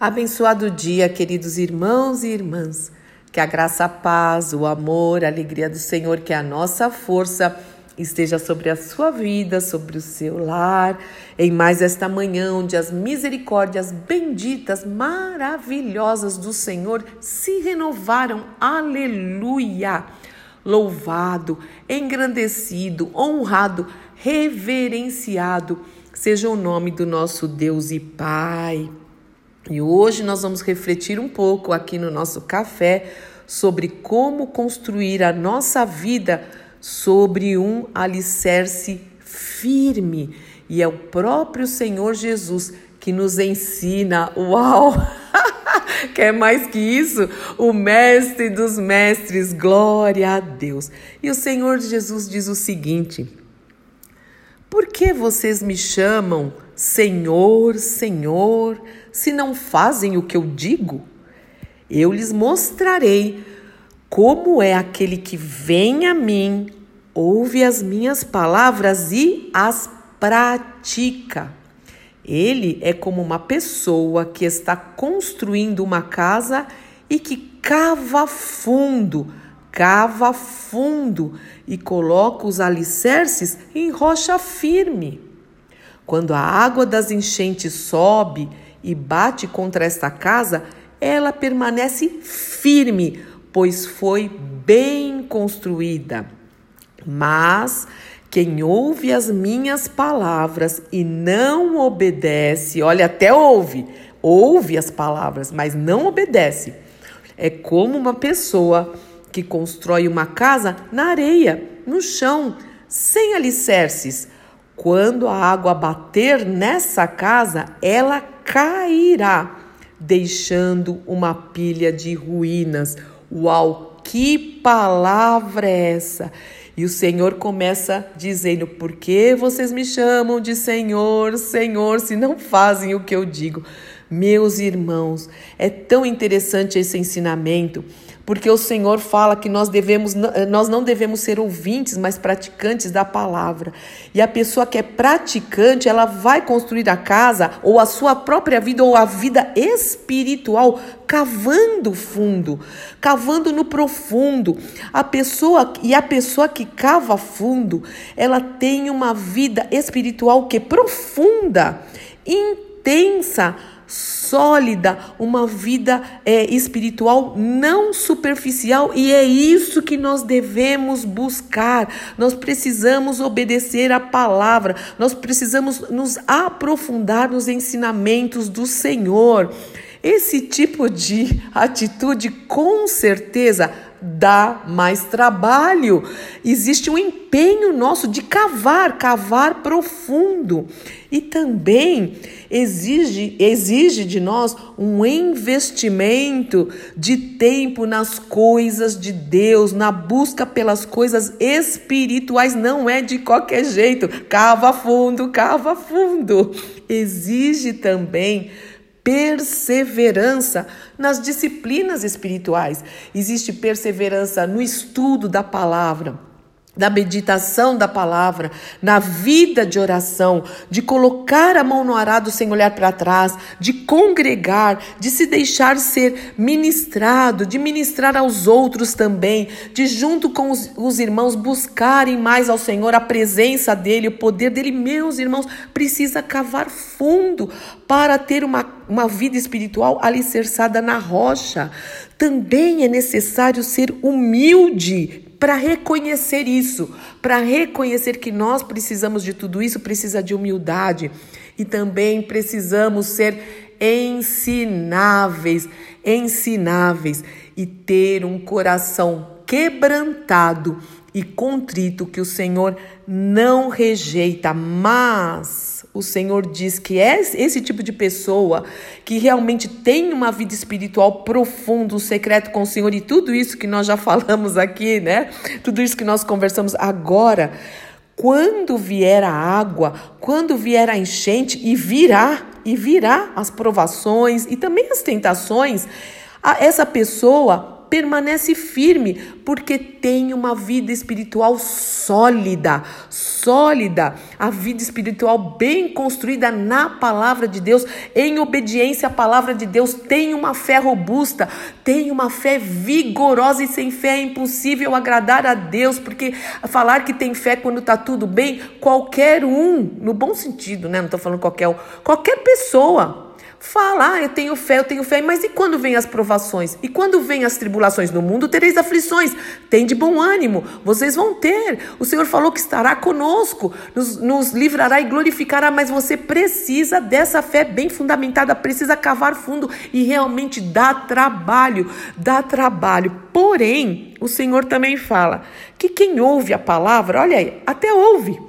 Abençoado dia, queridos irmãos e irmãs. Que a graça, a paz, o amor, a alegria do Senhor, que a nossa força esteja sobre a sua vida, sobre o seu lar, em mais esta manhã, onde as misericórdias benditas, maravilhosas do Senhor se renovaram. Aleluia! Louvado, engrandecido, honrado, reverenciado seja o nome do nosso Deus e Pai. E hoje nós vamos refletir um pouco aqui no nosso café sobre como construir a nossa vida sobre um alicerce firme. E é o próprio Senhor Jesus que nos ensina. Uau! Quer mais que isso? O Mestre dos Mestres, glória a Deus. E o Senhor Jesus diz o seguinte: Por que vocês me chamam Senhor, Senhor? Se não fazem o que eu digo? Eu lhes mostrarei como é aquele que vem a mim, ouve as minhas palavras e as pratica. Ele é como uma pessoa que está construindo uma casa e que cava fundo, cava fundo e coloca os alicerces em rocha firme. Quando a água das enchentes sobe, e bate contra esta casa, ela permanece firme, pois foi bem construída. Mas quem ouve as minhas palavras e não obedece, olha, até ouve, ouve as palavras, mas não obedece, é como uma pessoa que constrói uma casa na areia, no chão, sem alicerces. Quando a água bater nessa casa, ela cairá, deixando uma pilha de ruínas. Uau, que palavra é essa? E o Senhor começa dizendo: Por que vocês me chamam de Senhor, Senhor, se não fazem o que eu digo? Meus irmãos, é tão interessante esse ensinamento porque o Senhor fala que nós devemos nós não devemos ser ouvintes, mas praticantes da palavra. E a pessoa que é praticante, ela vai construir a casa ou a sua própria vida ou a vida espiritual cavando fundo, cavando no profundo. A pessoa e a pessoa que cava fundo, ela tem uma vida espiritual que é profunda, intensa, sólida, uma vida é, espiritual não superficial, e é isso que nós devemos buscar. Nós precisamos obedecer a palavra, nós precisamos nos aprofundar nos ensinamentos do Senhor. Esse tipo de atitude, com certeza, dá mais trabalho. Existe um empenho nosso de cavar, cavar profundo. E também exige, exige de nós um investimento de tempo nas coisas de Deus, na busca pelas coisas espirituais. Não é de qualquer jeito. Cava fundo, cava fundo. Exige também perseverança nas disciplinas espirituais. Existe perseverança no estudo da palavra da meditação da palavra, na vida de oração, de colocar a mão no arado sem olhar para trás, de congregar, de se deixar ser ministrado, de ministrar aos outros também, de junto com os, os irmãos buscarem mais ao Senhor a presença dele, o poder dele. Meus irmãos, precisa cavar fundo para ter uma, uma vida espiritual alicerçada na rocha. Também é necessário ser humilde para reconhecer isso, para reconhecer que nós precisamos de tudo isso, precisa de humildade. E também precisamos ser ensináveis, ensináveis. E ter um coração quebrantado e contrito que o Senhor não rejeita, mas o Senhor diz que é esse tipo de pessoa que realmente tem uma vida espiritual profunda, um secreto com o Senhor e tudo isso que nós já falamos aqui, né? Tudo isso que nós conversamos agora. Quando vier a água, quando vier a enchente e virá, e virá as provações e também as tentações, essa pessoa permanece firme, porque tem uma vida espiritual sólida, sólida, a vida espiritual bem construída na palavra de Deus, em obediência à palavra de Deus, tem uma fé robusta, tem uma fé vigorosa e sem fé é impossível agradar a Deus, porque falar que tem fé quando está tudo bem, qualquer um, no bom sentido, né? Não estou falando qualquer um, qualquer pessoa Fala, ah, eu tenho fé, eu tenho fé, mas e quando vêm as provações? E quando vêm as tribulações no mundo, tereis aflições. Tem de bom ânimo, vocês vão ter. O Senhor falou que estará conosco, nos, nos livrará e glorificará, mas você precisa dessa fé bem fundamentada, precisa cavar fundo e realmente dá trabalho, dá trabalho. Porém, o Senhor também fala que quem ouve a palavra, olha aí, até ouve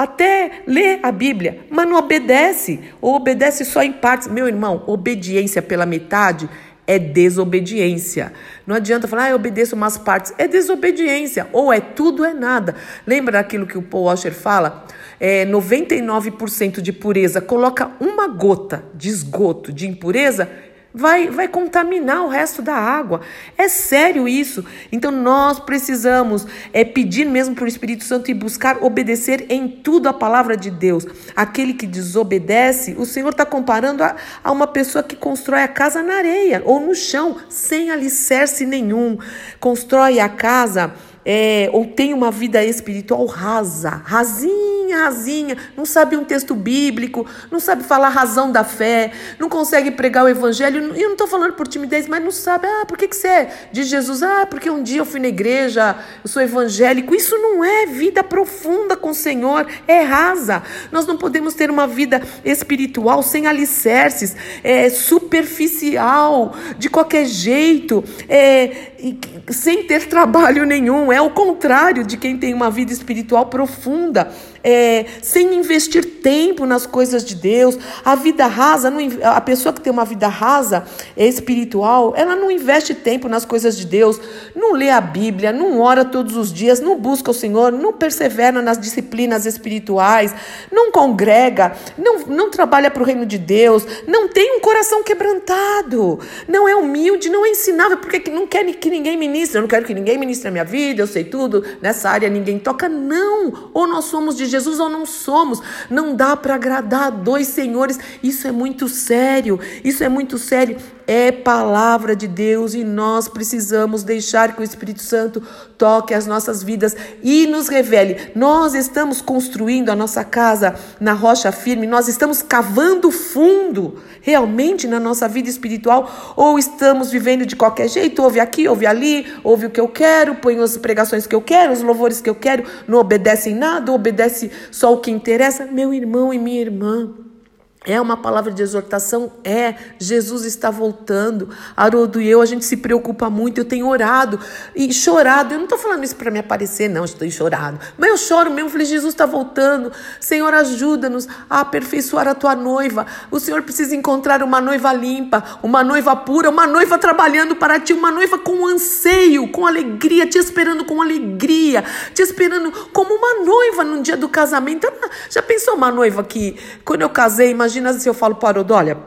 até lê a Bíblia, mas não obedece, ou obedece só em partes. Meu irmão, obediência pela metade é desobediência. Não adianta falar, ah, eu obedeço umas partes. É desobediência. Ou é tudo é nada. Lembra daquilo que o Paul Washer fala? É, 99% de pureza. Coloca uma gota de esgoto, de impureza, vai, vai contaminar o resto da água. É sério isso. Então nós precisamos é, pedir mesmo para o Espírito Santo e buscar obedecer em tudo a palavra de Deus. Aquele que desobedece, o Senhor está comparando a, a uma pessoa que constrói a casa na areia ou no chão, sem alicerce nenhum. Constrói a casa é, ou tem uma vida espiritual rasa, rasinha, rasinha, não sabe um texto bíblico, não sabe falar a razão da fé, não consegue pregar o evangelho. E eu não estou falando por timidez, mas não sabe, ah, por que, que você é de Jesus? Ah, porque um dia eu fui na igreja, eu sou evangélico. Isso não é vida profunda com o Senhor, é rasa. Nós não podemos ter uma vida espiritual sem alicerces, é, superficial, de qualquer jeito, é, sem ter trabalho nenhum. É o contrário de quem tem uma vida espiritual profunda, é, sem investir tempo nas coisas de Deus. A vida rasa, não, a pessoa que tem uma vida rasa é espiritual, ela não investe tempo nas coisas de Deus, não lê a Bíblia, não ora todos os dias, não busca o Senhor, não persevera nas disciplinas espirituais, não congrega, não, não trabalha para o reino de Deus, não tem um coração quebrantado, não é humilde, não é ensinável, porque não quer que ninguém ministre. Eu não quero que ninguém ministre a minha vida, eu sei tudo, nessa área ninguém toca. Não! Ou nós somos de Jesus ou não somos. Não dá para agradar a dois senhores. Isso é muito sério. Isso é muito sério. É palavra de Deus e nós precisamos deixar que o Espírito Santo toque as nossas vidas e nos revele. Nós estamos construindo a nossa casa na rocha firme, nós estamos cavando fundo realmente na nossa vida espiritual ou estamos vivendo de qualquer jeito? Ouve aqui, ouve ali, ouve o que eu quero, põe as pregações que eu quero, os louvores que eu quero, não obedece em nada, obedece só o que interessa. Meu irmão e minha irmã. É uma palavra de exortação? É. Jesus está voltando. Haroldo e eu, a gente se preocupa muito. Eu tenho orado e chorado. Eu não estou falando isso para me aparecer, não. Estou chorado. Mas eu choro mesmo. Falei, Jesus está voltando. Senhor, ajuda-nos a aperfeiçoar a tua noiva. O Senhor precisa encontrar uma noiva limpa, uma noiva pura, uma noiva trabalhando para ti, uma noiva com anseio, com alegria, te esperando com alegria, te esperando como uma noiva no dia do casamento. Já pensou uma noiva que, quando eu casei, imagina imagina se eu falo para o Haroldo, olha,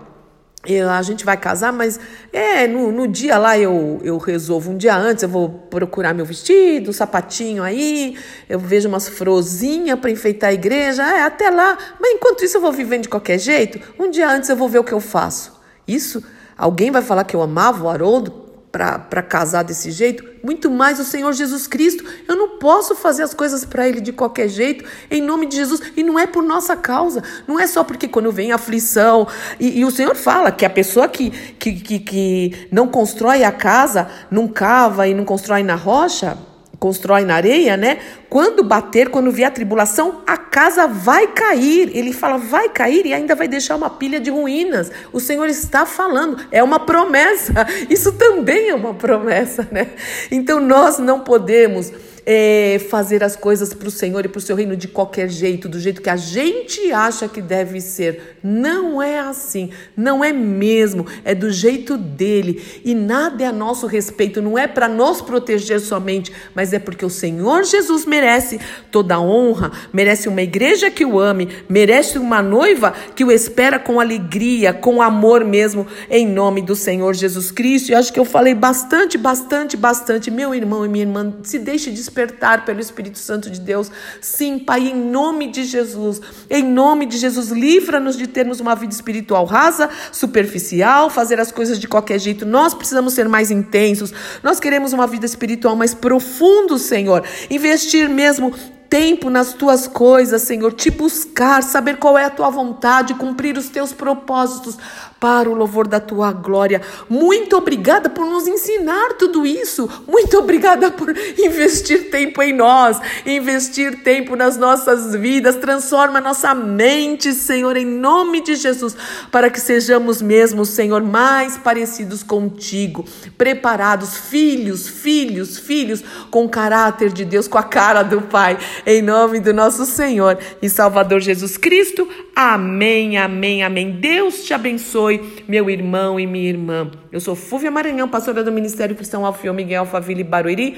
eu, a gente vai casar, mas é no, no dia lá eu, eu resolvo. Um dia antes eu vou procurar meu vestido, um sapatinho aí, eu vejo umas frozinhas para enfeitar a igreja. É, até lá. Mas enquanto isso eu vou vivendo de qualquer jeito. Um dia antes eu vou ver o que eu faço. Isso, alguém vai falar que eu amava o Haroldo para casar desse jeito, muito mais o Senhor Jesus Cristo. Eu não posso fazer as coisas para Ele de qualquer jeito, em nome de Jesus. E não é por nossa causa, não é só porque quando vem aflição. E, e o Senhor fala que a pessoa que, que, que, que não constrói a casa, não cava e não constrói na rocha, constrói na areia, né? Quando bater, quando vier a tribulação, a casa vai cair. Ele fala, vai cair e ainda vai deixar uma pilha de ruínas. O Senhor está falando, é uma promessa. Isso também é uma promessa, né? Então nós não podemos é, fazer as coisas para o Senhor e para o seu reino de qualquer jeito, do jeito que a gente acha que deve ser. Não é assim, não é mesmo, é do jeito dele. E nada é a nosso respeito, não é para nos proteger somente, mas é porque o Senhor Jesus merece toda a honra, merece uma igreja que o ame, merece uma noiva que o espera com alegria, com amor mesmo, em nome do Senhor Jesus Cristo. E acho que eu falei bastante, bastante, bastante. Meu irmão e minha irmã, se deixe despertar pelo Espírito Santo de Deus. Sim, Pai, em nome de Jesus. Em nome de Jesus, livra-nos de termos uma vida espiritual rasa, superficial, fazer as coisas de qualquer jeito. Nós precisamos ser mais intensos. Nós queremos uma vida espiritual mais profunda, Senhor. Investir mesmo tempo nas tuas coisas, Senhor, te buscar, saber qual é a tua vontade, cumprir os teus propósitos para o louvor da tua glória. Muito obrigada por nos ensinar tudo isso. Muito obrigada por investir tempo em nós, investir tempo nas nossas vidas. Transforma nossa mente, Senhor, em nome de Jesus, para que sejamos mesmo, Senhor, mais parecidos contigo, preparados, filhos, filhos, filhos com caráter de Deus, com a cara do Pai em nome do nosso Senhor e Salvador Jesus Cristo. Amém, amém, amém. Deus te abençoe, meu irmão e minha irmã. Eu sou Fúvia Maranhão, pastora do Ministério Cristão Alfio Miguel Alphaville Barueri,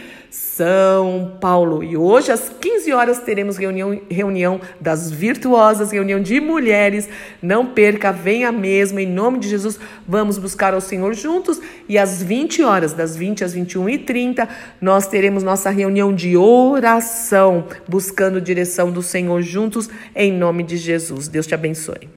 São Paulo. E hoje, às 15 horas, teremos reunião, reunião das virtuosas, reunião de mulheres. Não perca, venha mesmo, em nome de Jesus. Vamos buscar ao Senhor juntos. E às 20 horas, das 20 às 21 e 30, nós teremos nossa reunião de oração buscando direção do Senhor juntos, em nome de Jesus. Deus te abençoe.